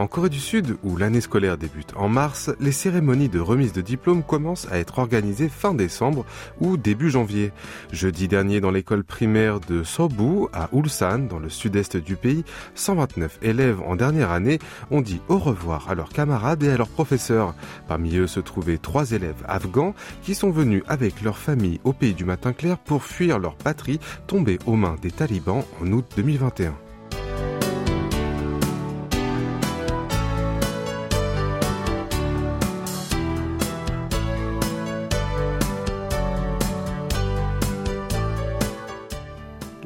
En Corée du Sud, où l'année scolaire débute en mars, les cérémonies de remise de diplôme commencent à être organisées fin décembre ou début janvier. Jeudi dernier, dans l'école primaire de Sobu, à Ulsan, dans le sud-est du pays, 129 élèves en dernière année ont dit au revoir à leurs camarades et à leurs professeurs. Parmi eux se trouvaient trois élèves afghans qui sont venus avec leur famille au pays du matin clair pour fuir leur patrie tombée aux mains des talibans en août 2021.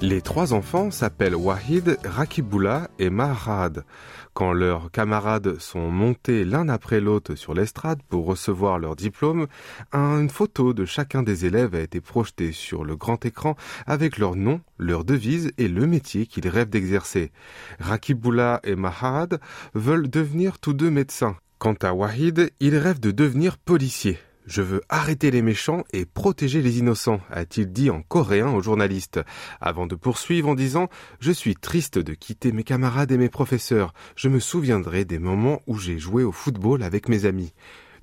Les trois enfants s'appellent Wahid, Rakibullah et Mahrad. Quand leurs camarades sont montés l'un après l'autre sur l'estrade pour recevoir leur diplôme, une photo de chacun des élèves a été projetée sur le grand écran avec leur nom, leur devise et le métier qu'ils rêvent d'exercer. Rakibullah et Mahrad veulent devenir tous deux médecins. Quant à Wahid, il rêve de devenir policier. Je veux arrêter les méchants et protéger les innocents, a-t-il dit en coréen au journaliste, avant de poursuivre en disant Je suis triste de quitter mes camarades et mes professeurs. Je me souviendrai des moments où j'ai joué au football avec mes amis.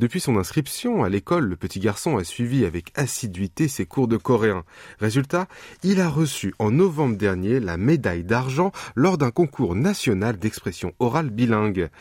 Depuis son inscription à l'école, le petit garçon a suivi avec assiduité ses cours de coréen. Résultat, il a reçu en novembre dernier la médaille d'argent lors d'un concours national d'expression orale bilingue.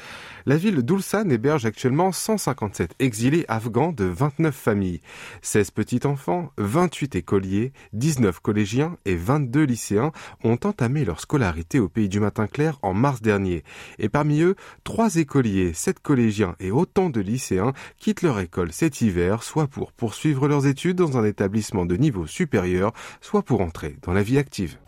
La ville d'Ulsan héberge actuellement 157 exilés afghans de 29 familles, 16 petits-enfants, 28 écoliers, 19 collégiens et 22 lycéens ont entamé leur scolarité au pays du matin clair en mars dernier. Et parmi eux, 3 écoliers, 7 collégiens et autant de lycéens quittent leur école cet hiver, soit pour poursuivre leurs études dans un établissement de niveau supérieur, soit pour entrer dans la vie active.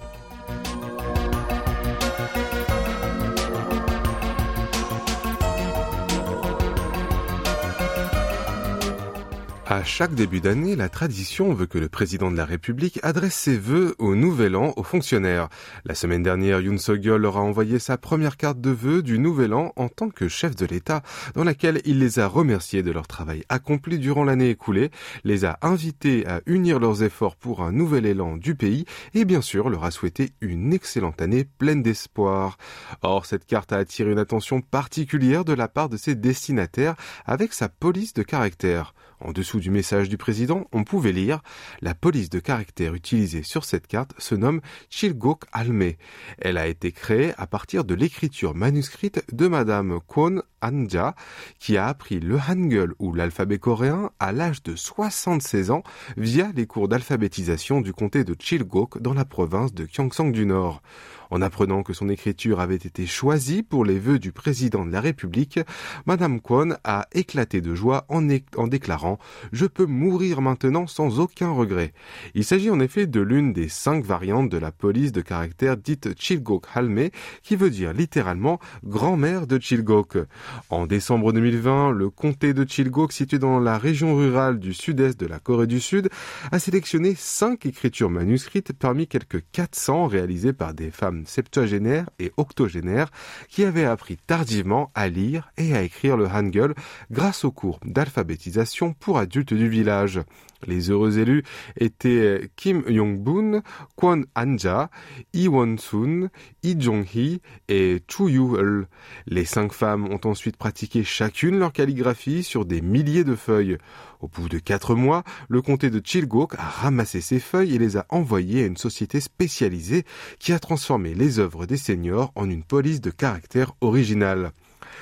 À chaque début d'année, la tradition veut que le président de la République adresse ses vœux au nouvel an aux fonctionnaires. La semaine dernière, Yoon Suk-yeol leur a envoyé sa première carte de vœux du nouvel an en tant que chef de l'État, dans laquelle il les a remerciés de leur travail accompli durant l'année écoulée, les a invités à unir leurs efforts pour un nouvel élan du pays et bien sûr leur a souhaité une excellente année pleine d'espoir. Or, cette carte a attiré une attention particulière de la part de ses destinataires avec sa police de caractère. En dessous du message du président, on pouvait lire La police de caractère utilisée sur cette carte se nomme Chilgok Alme. Elle a été créée à partir de l'écriture manuscrite de Madame Kwon Anja, qui a appris le Hangul ou l'alphabet coréen à l'âge de 76 ans via les cours d'alphabétisation du comté de Chilgok dans la province de Gyeongsang du Nord. En apprenant que son écriture avait été choisie pour les vœux du président de la République, Madame Kwon a éclaté de joie en, déclarant Je peux mourir maintenant sans aucun regret. Il s'agit en effet de l'une des cinq variantes de la police de caractère dite Chilgok Halme, qui veut dire littéralement grand-mère de Chilgok. En décembre 2020, le comté de Chilgok, situé dans la région rurale du sud-est de la Corée du Sud, a sélectionné cinq écritures manuscrites parmi quelques 400 réalisées par des femmes septuagénaires et octogénaires qui avaient appris tardivement à lire et à écrire le Hangul grâce aux cours d'alphabétisation pour adultes du village. Les heureux élus étaient Kim Yong-boon, Kwon Anja, Lee Won-sun, Lee Jong-hee et Chu Yu-eul. Les cinq femmes ont ensuite pratiqué chacune leur calligraphie sur des milliers de feuilles. Au bout de quatre mois, le comté de Chilgok a ramassé ces feuilles et les a envoyées à une société spécialisée qui a transformé les œuvres des seigneurs en une police de caractère original.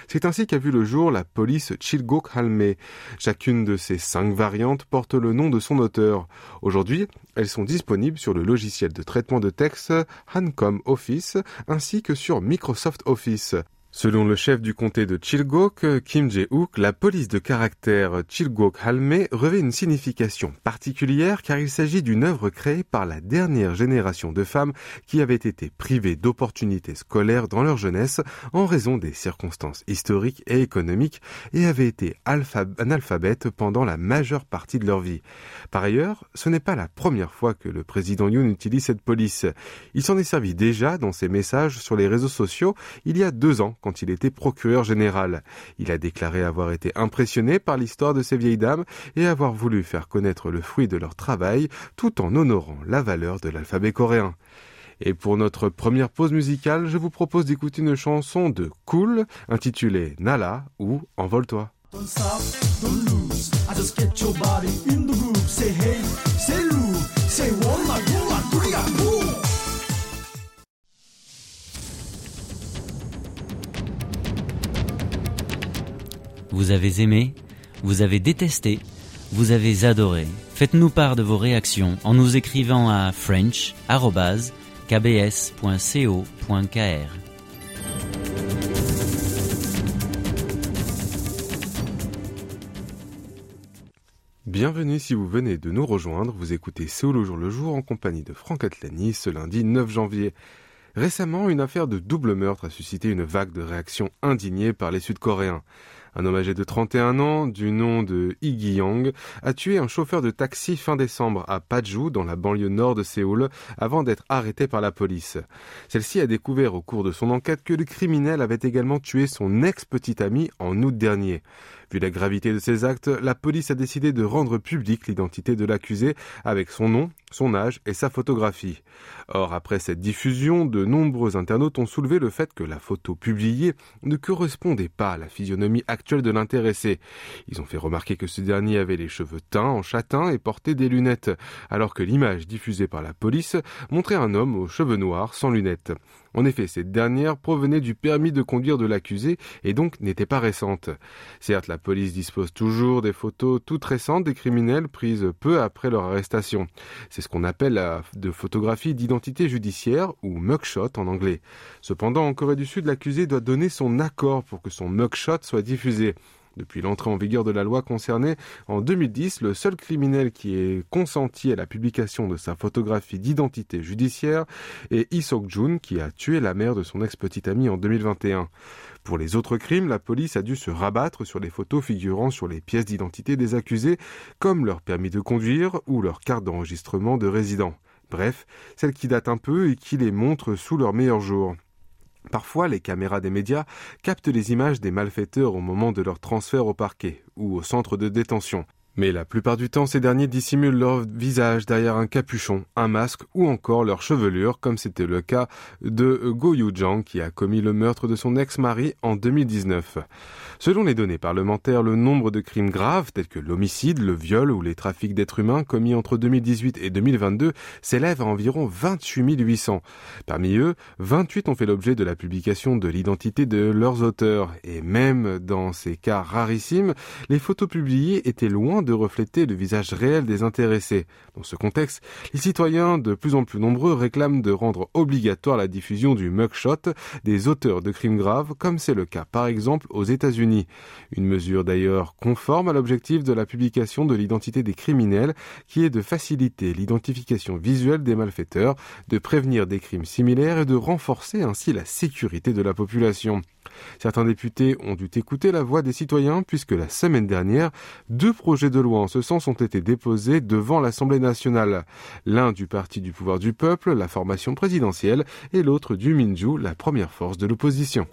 C'est ainsi qu'a vu le jour la police Chilgok Halme. Chacune de ces cinq variantes porte le nom de son auteur. Aujourd'hui, elles sont disponibles sur le logiciel de traitement de texte Hancom Office ainsi que sur Microsoft Office. Selon le chef du comté de Chilgok, Kim Jae-hook, la police de caractère Chilgok Halme revêt une signification particulière car il s'agit d'une œuvre créée par la dernière génération de femmes qui avaient été privées d'opportunités scolaires dans leur jeunesse en raison des circonstances historiques et économiques et avaient été analphabètes pendant la majeure partie de leur vie. Par ailleurs, ce n'est pas la première fois que le président Yoon utilise cette police. Il s'en est servi déjà dans ses messages sur les réseaux sociaux il y a deux ans quand il était procureur général. Il a déclaré avoir été impressionné par l'histoire de ces vieilles dames et avoir voulu faire connaître le fruit de leur travail tout en honorant la valeur de l'alphabet coréen. Et pour notre première pause musicale, je vous propose d'écouter une chanson de Cool intitulée Nala ou Envole-toi. Vous avez aimé, vous avez détesté, vous avez adoré. Faites-nous part de vos réactions en nous écrivant à french@ kbs.co.kr. Bienvenue si vous venez de nous rejoindre, vous écoutez Séoul au jour le jour en compagnie de Franck Atlani ce lundi 9 janvier. Récemment, une affaire de double meurtre a suscité une vague de réactions indignées par les Sud-Coréens. Un homme âgé de 31 ans, du nom de Iggy Yang, a tué un chauffeur de taxi fin décembre à Paju, dans la banlieue nord de Séoul, avant d'être arrêté par la police. Celle-ci a découvert au cours de son enquête que le criminel avait également tué son ex-petit ami en août dernier. Vu la gravité de ces actes, la police a décidé de rendre publique l'identité de l'accusé avec son nom, son âge et sa photographie. Or, après cette diffusion, de nombreux internautes ont soulevé le fait que la photo publiée ne correspondait pas à la physionomie actuelle de l'intéressé. Ils ont fait remarquer que ce dernier avait les cheveux teints en châtain et portait des lunettes, alors que l'image diffusée par la police montrait un homme aux cheveux noirs sans lunettes. En effet, cette dernière provenait du permis de conduire de l'accusé et donc n'était pas récente. Certes, la police dispose toujours des photos toutes récentes des criminels prises peu après leur arrestation. C'est ce qu'on appelle la de photographie d'identité judiciaire ou mugshot en anglais. Cependant, en Corée du Sud, l'accusé doit donner son accord pour que son mugshot soit diffusé. Depuis l'entrée en vigueur de la loi concernée en 2010, le seul criminel qui ait consenti à la publication de sa photographie d'identité judiciaire est Lee Sok-jun qui a tué la mère de son ex-petite amie en 2021. Pour les autres crimes, la police a dû se rabattre sur les photos figurant sur les pièces d'identité des accusés, comme leur permis de conduire ou leur carte d'enregistrement de résident. Bref, celles qui datent un peu et qui les montrent sous leur meilleur jour. Parfois, les caméras des médias captent les images des malfaiteurs au moment de leur transfert au parquet ou au centre de détention. Mais la plupart du temps, ces derniers dissimulent leur visage derrière un capuchon, un masque ou encore leur chevelure, comme c'était le cas de Go Yu-jang qui a commis le meurtre de son ex-mari en 2019. Selon les données parlementaires, le nombre de crimes graves tels que l'homicide, le viol ou les trafics d'êtres humains commis entre 2018 et 2022 s'élèvent à environ 28 800. Parmi eux, 28 ont fait l'objet de la publication de l'identité de leurs auteurs. Et même dans ces cas rarissimes, les photos publiées étaient loin de refléter le visage réel des intéressés. Dans ce contexte, les citoyens de plus en plus nombreux réclament de rendre obligatoire la diffusion du mugshot des auteurs de crimes graves, comme c'est le cas par exemple aux États-Unis. Une mesure d'ailleurs conforme à l'objectif de la publication de l'identité des criminels, qui est de faciliter l'identification visuelle des malfaiteurs, de prévenir des crimes similaires et de renforcer ainsi la sécurité de la population. Certains députés ont dû écouter la voix des citoyens puisque la semaine dernière, deux projets de loi en ce sens ont été déposés devant l'Assemblée nationale. L'un du Parti du pouvoir du peuple, la formation présidentielle, et l'autre du Minju, la première force de l'opposition.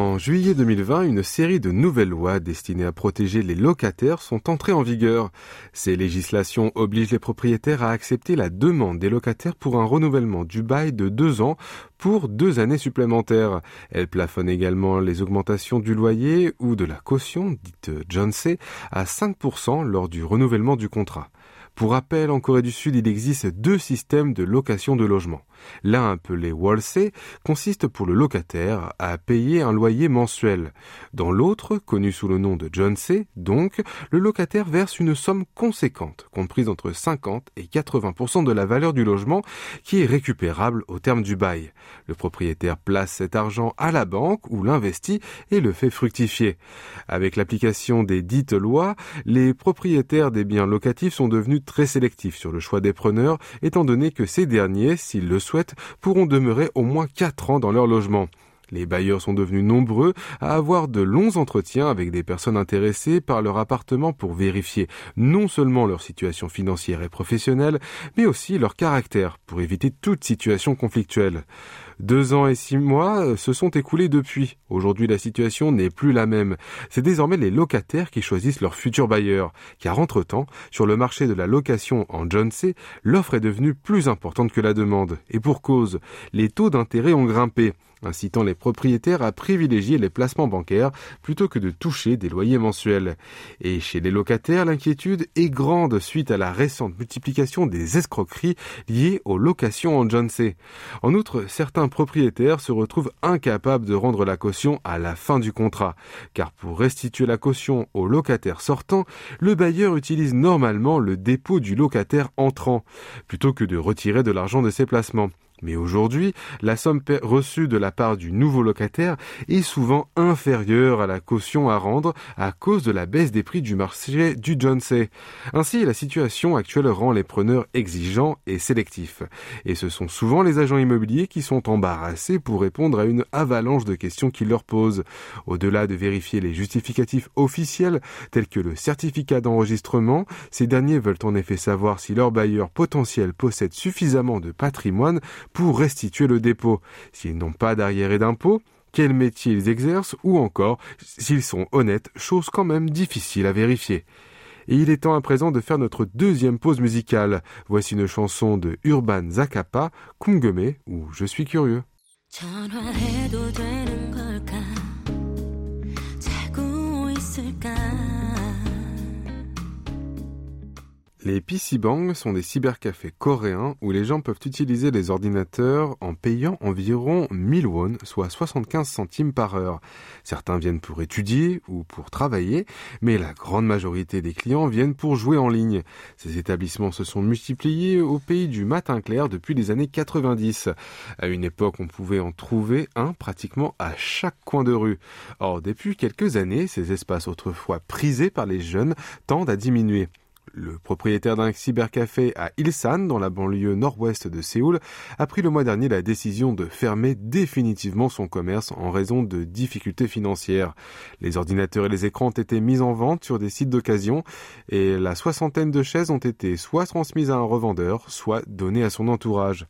En juillet 2020, une série de nouvelles lois destinées à protéger les locataires sont entrées en vigueur. Ces législations obligent les propriétaires à accepter la demande des locataires pour un renouvellement du bail de deux ans pour deux années supplémentaires. Elles plafonnent également les augmentations du loyer ou de la caution, dite John C, à 5% lors du renouvellement du contrat. Pour rappel, en Corée du Sud, il existe deux systèmes de location de logement. L'un appelé Walse consiste pour le locataire à payer un loyer mensuel. Dans l'autre, connu sous le nom de C, donc, le locataire verse une somme conséquente, comprise entre 50 et 80% de la valeur du logement, qui est récupérable au terme du bail. Le propriétaire place cet argent à la banque ou l'investit et le fait fructifier. Avec l'application des dites lois, les propriétaires des biens locatifs sont devenus très sélectifs sur le choix des preneurs, étant donné que ces derniers, s'ils le souhaitent, pourront demeurer au moins 4 ans dans leur logement. Les bailleurs sont devenus nombreux à avoir de longs entretiens avec des personnes intéressées par leur appartement pour vérifier non seulement leur situation financière et professionnelle, mais aussi leur caractère pour éviter toute situation conflictuelle. Deux ans et six mois euh, se sont écoulés depuis. Aujourd'hui, la situation n'est plus la même. C'est désormais les locataires qui choisissent leur futur bailleur. Car entre-temps, sur le marché de la location en Johnsey, l'offre est devenue plus importante que la demande. Et pour cause, les taux d'intérêt ont grimpé incitant les propriétaires à privilégier les placements bancaires plutôt que de toucher des loyers mensuels. Et chez les locataires, l'inquiétude est grande suite à la récente multiplication des escroqueries liées aux locations en Johnsey. En outre, certains propriétaires se retrouvent incapables de rendre la caution à la fin du contrat, car pour restituer la caution au locataire sortant, le bailleur utilise normalement le dépôt du locataire entrant, plutôt que de retirer de l'argent de ses placements. Mais aujourd'hui, la somme reçue de la part du nouveau locataire est souvent inférieure à la caution à rendre à cause de la baisse des prix du marché du Johnsey. Ainsi, la situation actuelle rend les preneurs exigeants et sélectifs. Et ce sont souvent les agents immobiliers qui sont embarrassés pour répondre à une avalanche de questions qu'ils leur posent. Au-delà de vérifier les justificatifs officiels tels que le certificat d'enregistrement, ces derniers veulent en effet savoir si leur bailleur potentiel possède suffisamment de patrimoine pour restituer le dépôt, s'ils n'ont pas d'arriérés d'impôts, quel métier ils exercent ou encore s'ils sont honnêtes, chose quand même difficile à vérifier. Et il est temps à présent de faire notre deuxième pause musicale. Voici une chanson de Urban Zakapa, Kungeme, ou Je suis curieux. Les PC Bang sont des cybercafés coréens où les gens peuvent utiliser les ordinateurs en payant environ 1000 won, soit 75 centimes par heure. Certains viennent pour étudier ou pour travailler, mais la grande majorité des clients viennent pour jouer en ligne. Ces établissements se sont multipliés au pays du matin clair depuis les années 90. À une époque, on pouvait en trouver un pratiquement à chaque coin de rue. Or, depuis quelques années, ces espaces autrefois prisés par les jeunes tendent à diminuer. Le propriétaire d'un cybercafé à Ilsan, dans la banlieue nord-ouest de Séoul, a pris le mois dernier la décision de fermer définitivement son commerce en raison de difficultés financières. Les ordinateurs et les écrans ont été mis en vente sur des sites d'occasion et la soixantaine de chaises ont été soit transmises à un revendeur, soit données à son entourage.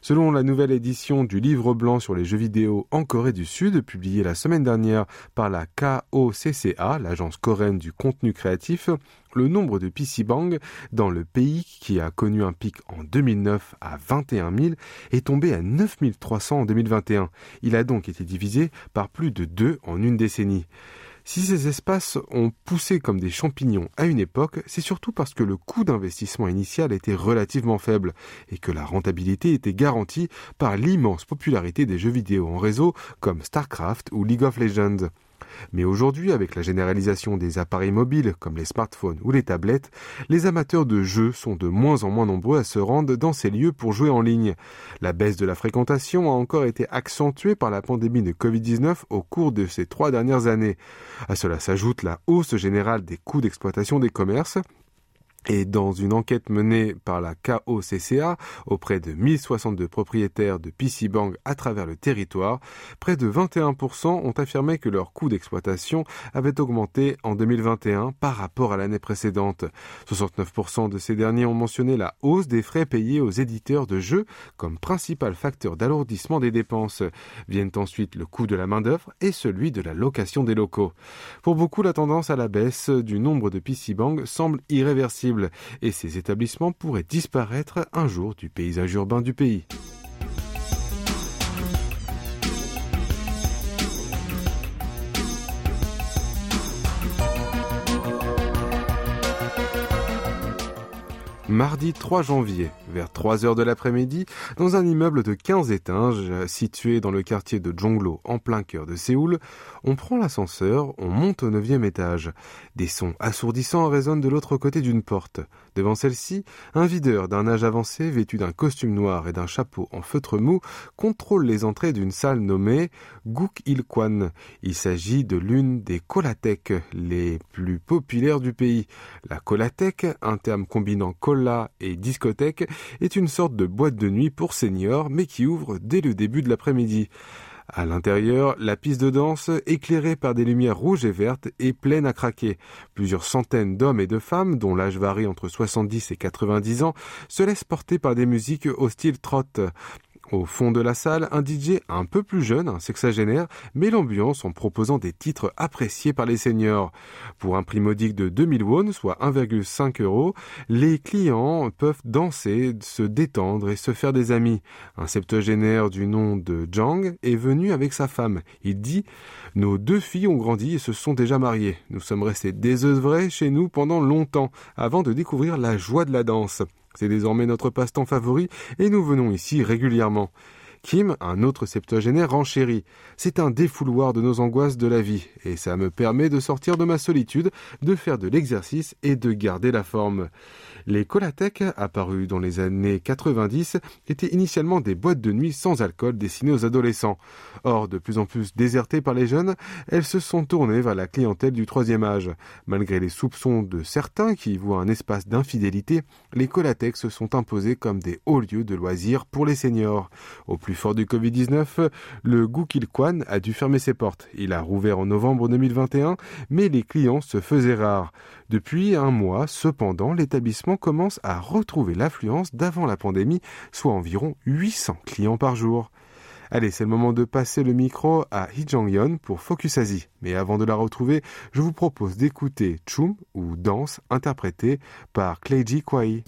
Selon la nouvelle édition du livre blanc sur les jeux vidéo en Corée du Sud, publiée la semaine dernière par la KOCCA, l'agence coréenne du contenu créatif, le nombre de PC Bang dans le pays, qui a connu un pic en 2009 à 21 000, est tombé à 9 300 en 2021. Il a donc été divisé par plus de deux en une décennie. Si ces espaces ont poussé comme des champignons à une époque, c'est surtout parce que le coût d'investissement initial était relativement faible et que la rentabilité était garantie par l'immense popularité des jeux vidéo en réseau comme StarCraft ou League of Legends. Mais aujourd'hui, avec la généralisation des appareils mobiles comme les smartphones ou les tablettes, les amateurs de jeux sont de moins en moins nombreux à se rendre dans ces lieux pour jouer en ligne. La baisse de la fréquentation a encore été accentuée par la pandémie de Covid-19 au cours de ces trois dernières années. À cela s'ajoute la hausse générale des coûts d'exploitation des commerces et dans une enquête menée par la KOCCA auprès de 1062 propriétaires de PC à travers le territoire, près de 21% ont affirmé que leur coût d'exploitation avait augmenté en 2021 par rapport à l'année précédente. 69% de ces derniers ont mentionné la hausse des frais payés aux éditeurs de jeux comme principal facteur d'alourdissement des dépenses. Viennent ensuite le coût de la main-d'œuvre et celui de la location des locaux. Pour beaucoup, la tendance à la baisse du nombre de PC semble irréversible et ces établissements pourraient disparaître un jour du paysage urbain du pays. Mardi 3 janvier, vers 3 heures de l'après-midi, dans un immeuble de 15 étages situé dans le quartier de Jonglo, en plein cœur de Séoul, on prend l'ascenseur, on monte au neuvième étage. Des sons assourdissants résonnent de l'autre côté d'une porte. Devant celle-ci, un videur d'un âge avancé, vêtu d'un costume noir et d'un chapeau en feutre mou, contrôle les entrées d'une salle nommée Guk Il Kwan. Il s'agit de l'une des colathèques les plus populaires du pays. La colathèque, un terme combinant et discothèque, est une sorte de boîte de nuit pour seniors, mais qui ouvre dès le début de l'après-midi. À l'intérieur, la piste de danse, éclairée par des lumières rouges et vertes, est pleine à craquer. Plusieurs centaines d'hommes et de femmes, dont l'âge varie entre 70 et 90 ans, se laissent porter par des musiques au style trot. Au fond de la salle, un DJ un peu plus jeune, un sexagénaire, met l'ambiance en proposant des titres appréciés par les seniors. Pour un prix modique de 2000 won, soit 1,5 euros, les clients peuvent danser, se détendre et se faire des amis. Un septuagénaire du nom de Jang est venu avec sa femme. Il dit Nos deux filles ont grandi et se sont déjà mariées. Nous sommes restés désœuvrés chez nous pendant longtemps avant de découvrir la joie de la danse. C'est désormais notre passe-temps favori et nous venons ici régulièrement. Kim, un autre septuagénaire, renchérit. C'est un défouloir de nos angoisses de la vie, et ça me permet de sortir de ma solitude, de faire de l'exercice et de garder la forme. Les Colatec, apparus dans les années 90, étaient initialement des boîtes de nuit sans alcool destinées aux adolescents. Or, de plus en plus désertées par les jeunes, elles se sont tournées vers la clientèle du troisième âge. Malgré les soupçons de certains qui voient un espace d'infidélité, les Colatec se sont imposés comme des hauts lieux de loisirs pour les seniors. Au plus fort du Covid-19, le Kwan a dû fermer ses portes. Il a rouvert en novembre 2021, mais les clients se faisaient rares. Depuis un mois, cependant, l'établissement commence à retrouver l'affluence d'avant la pandémie, soit environ 800 clients par jour. Allez, c'est le moment de passer le micro à Hee Jong-yeon pour Focus Asie. Mais avant de la retrouver, je vous propose d'écouter Chum ou Danse interprétée par Kleiji Kwai.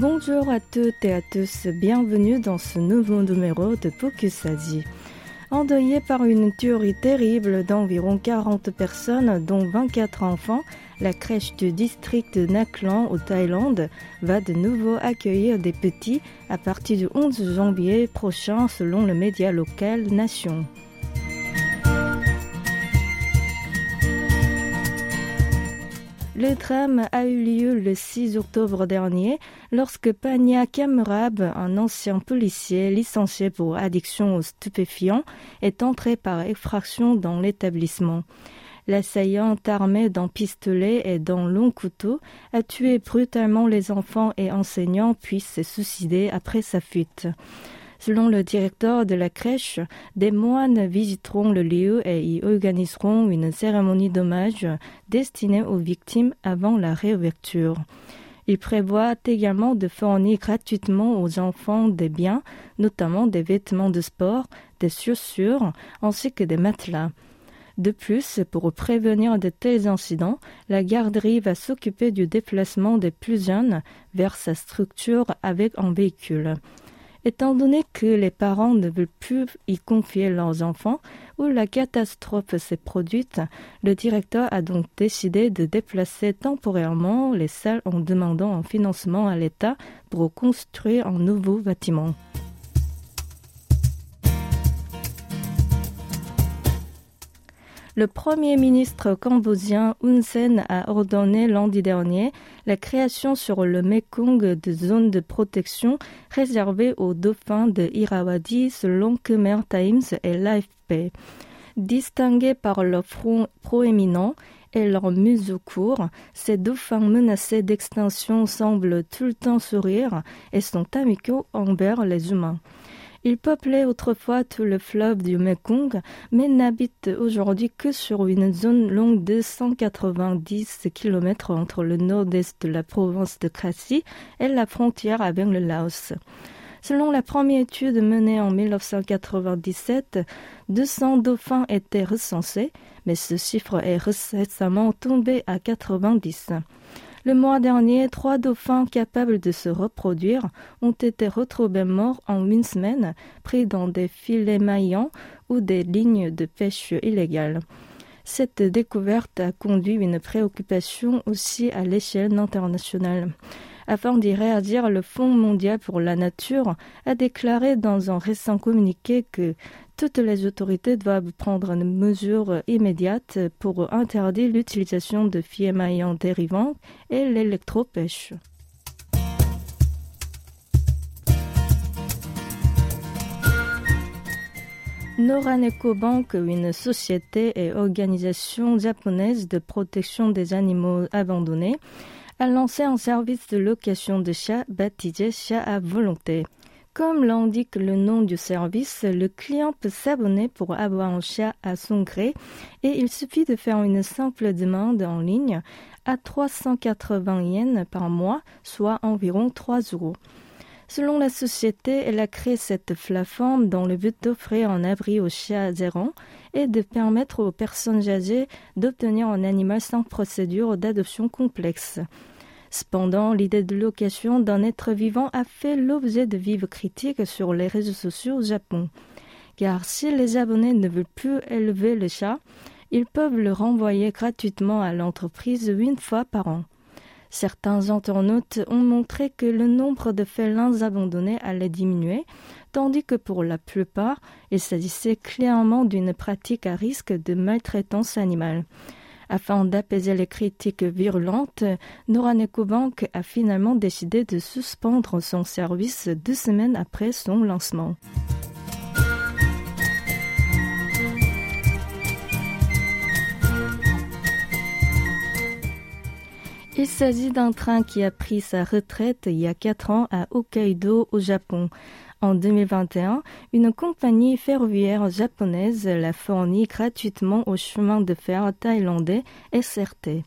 Bonjour à toutes et à tous, bienvenue dans ce nouveau numéro de Focus Asie. Endeuillé par une tuerie terrible d'environ 40 personnes, dont 24 enfants, la crèche du district de Naklan au Thaïlande va de nouveau accueillir des petits à partir du 11 janvier prochain selon le média local Nation. Le drame a eu lieu le 6 octobre dernier lorsque Pania Kamrab, un ancien policier licencié pour addiction aux stupéfiants, est entré par effraction dans l'établissement. L'assaillant armé d'un pistolet et d'un long couteau a tué brutalement les enfants et enseignants puis s'est suicidé après sa fuite. Selon le directeur de la crèche, des moines visiteront le lieu et y organiseront une cérémonie d'hommage destinée aux victimes avant la réouverture. Il prévoit également de fournir gratuitement aux enfants des biens, notamment des vêtements de sport, des chaussures ainsi que des matelas. De plus, pour prévenir de tels incidents, la garderie va s'occuper du déplacement des plus jeunes vers sa structure avec un véhicule. Étant donné que les parents ne veulent plus y confier leurs enfants ou la catastrophe s'est produite, le directeur a donc décidé de déplacer temporairement les salles en demandant un financement à l'État pour construire un nouveau bâtiment. Le Premier ministre cambodgien Hun Sen a ordonné lundi dernier la création sur le Mekong de zones de protection réservées aux dauphins de Irrawaddy selon Khmer Times et l'AFP. Distingués par leur front proéminent, et leur museau court, ces dauphins menacés d'extinction semblent tout le temps sourire et sont amicaux envers les humains. Il peuplait autrefois tout le fleuve du Mekong, mais n'habite aujourd'hui que sur une zone longue de 190 km entre le nord-est de la province de Khasi et la frontière avec le Laos. Selon la première étude menée en 1997, 200 dauphins étaient recensés, mais ce chiffre est récemment tombé à 90. Le mois dernier, trois dauphins capables de se reproduire ont été retrouvés morts en une semaine, pris dans des filets maillants ou des lignes de pêche illégales. Cette découverte a conduit une préoccupation aussi à l'échelle internationale. Afin d'y réagir, le Fonds mondial pour la nature a déclaré dans un récent communiqué que toutes les autorités doivent prendre une mesure immédiate pour interdire l'utilisation de maillants dérivants et l'électropêche. Noraneko Bank, une société et organisation japonaise de protection des animaux abandonnés, a lancé un service de location de chats baptisé Chat à volonté. Comme l'indique le nom du service, le client peut s'abonner pour avoir un chat à son gré et il suffit de faire une simple demande en ligne à 380 yens par mois, soit environ 3 euros. Selon la société, elle a créé cette plateforme dans le but d'offrir un abri aux chiens errants et de permettre aux personnes âgées d'obtenir un animal sans procédure d'adoption complexe. Cependant, l'idée de location d'un être vivant a fait l'objet de vives critiques sur les réseaux sociaux au Japon. Car si les abonnés ne veulent plus élever le chat, ils peuvent le renvoyer gratuitement à l'entreprise une fois par an. Certains internautes ont montré que le nombre de félins abandonnés allait diminuer, tandis que pour la plupart, il s'agissait clairement d'une pratique à risque de maltraitance animale. Afin d'apaiser les critiques virulentes, Noraneko Bank a finalement décidé de suspendre son service deux semaines après son lancement. Il s'agit d'un train qui a pris sa retraite il y a quatre ans à Hokkaido au Japon. En 2021, une compagnie ferroviaire japonaise l'a fourni gratuitement au chemin de fer thaïlandais SRT.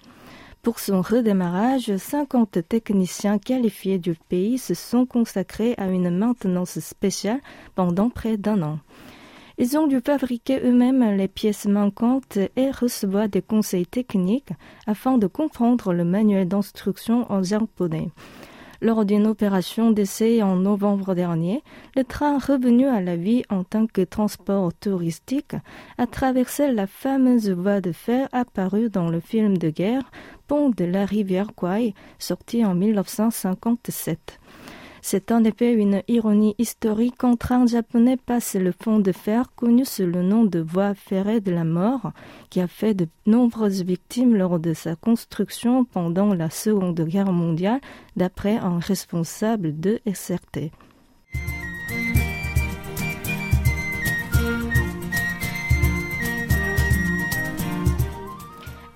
Pour son redémarrage, 50 techniciens qualifiés du pays se sont consacrés à une maintenance spéciale pendant près d'un an. Ils ont dû fabriquer eux-mêmes les pièces manquantes et recevoir des conseils techniques afin de comprendre le manuel d'instruction en japonais. Lors d'une opération d'essai en novembre dernier, le train revenu à la vie en tant que transport touristique a traversé la fameuse voie de fer apparue dans le film de guerre Pont de la rivière Kwai, sorti en 1957. C'est en effet une ironie historique quand un japonais passe le pont de fer connu sous le nom de voie ferrée de la mort, qui a fait de nombreuses victimes lors de sa construction pendant la Seconde Guerre mondiale, d'après un responsable de SRT.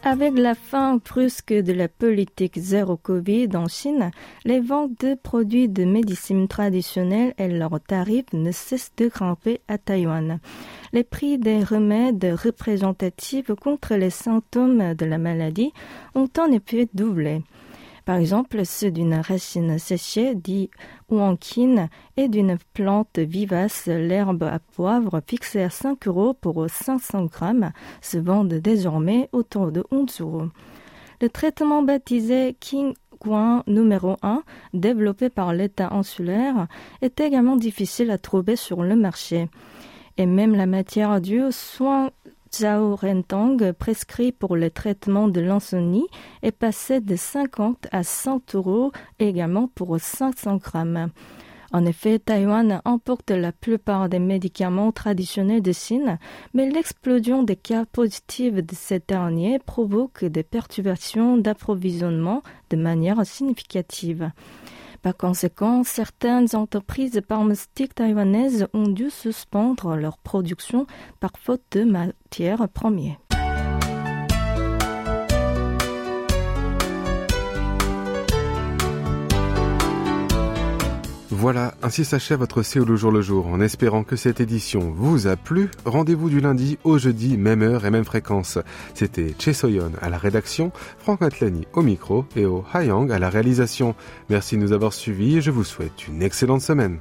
Avec la fin brusque de la politique zéro Covid en Chine, les ventes de produits de médecine traditionnelle et leurs tarifs ne cessent de grimper à Taïwan. Les prix des remèdes représentatifs contre les symptômes de la maladie ont en effet doublé. Par exemple, ceux d'une racine séchée, dit ouankin, et d'une plante vivace, l'herbe à poivre, fixée à 5 euros pour 500 grammes, se vendent désormais autour de 11 euros. Le traitement baptisé King Guan numéro 1, développé par l'État insulaire, est également difficile à trouver sur le marché. Et même la matière due soin Zhao Rentang, prescrit pour le traitement de l'insomnie, est passé de 50 à 100 euros également pour 500 grammes. En effet, Taïwan emporte la plupart des médicaments traditionnels de Chine, mais l'explosion des cas positifs de ces derniers provoque des perturbations d'approvisionnement de manière significative. Par conséquent, certaines entreprises pharmaceutiques taïwanaises ont dû suspendre leur production par faute de matières premières. Voilà, ainsi s'achève votre CO le jour le jour. En espérant que cette édition vous a plu, rendez-vous du lundi au jeudi, même heure et même fréquence. C'était Che Soyon à la rédaction, Franck Atlani au micro et au Hayang à la réalisation. Merci de nous avoir suivis et je vous souhaite une excellente semaine.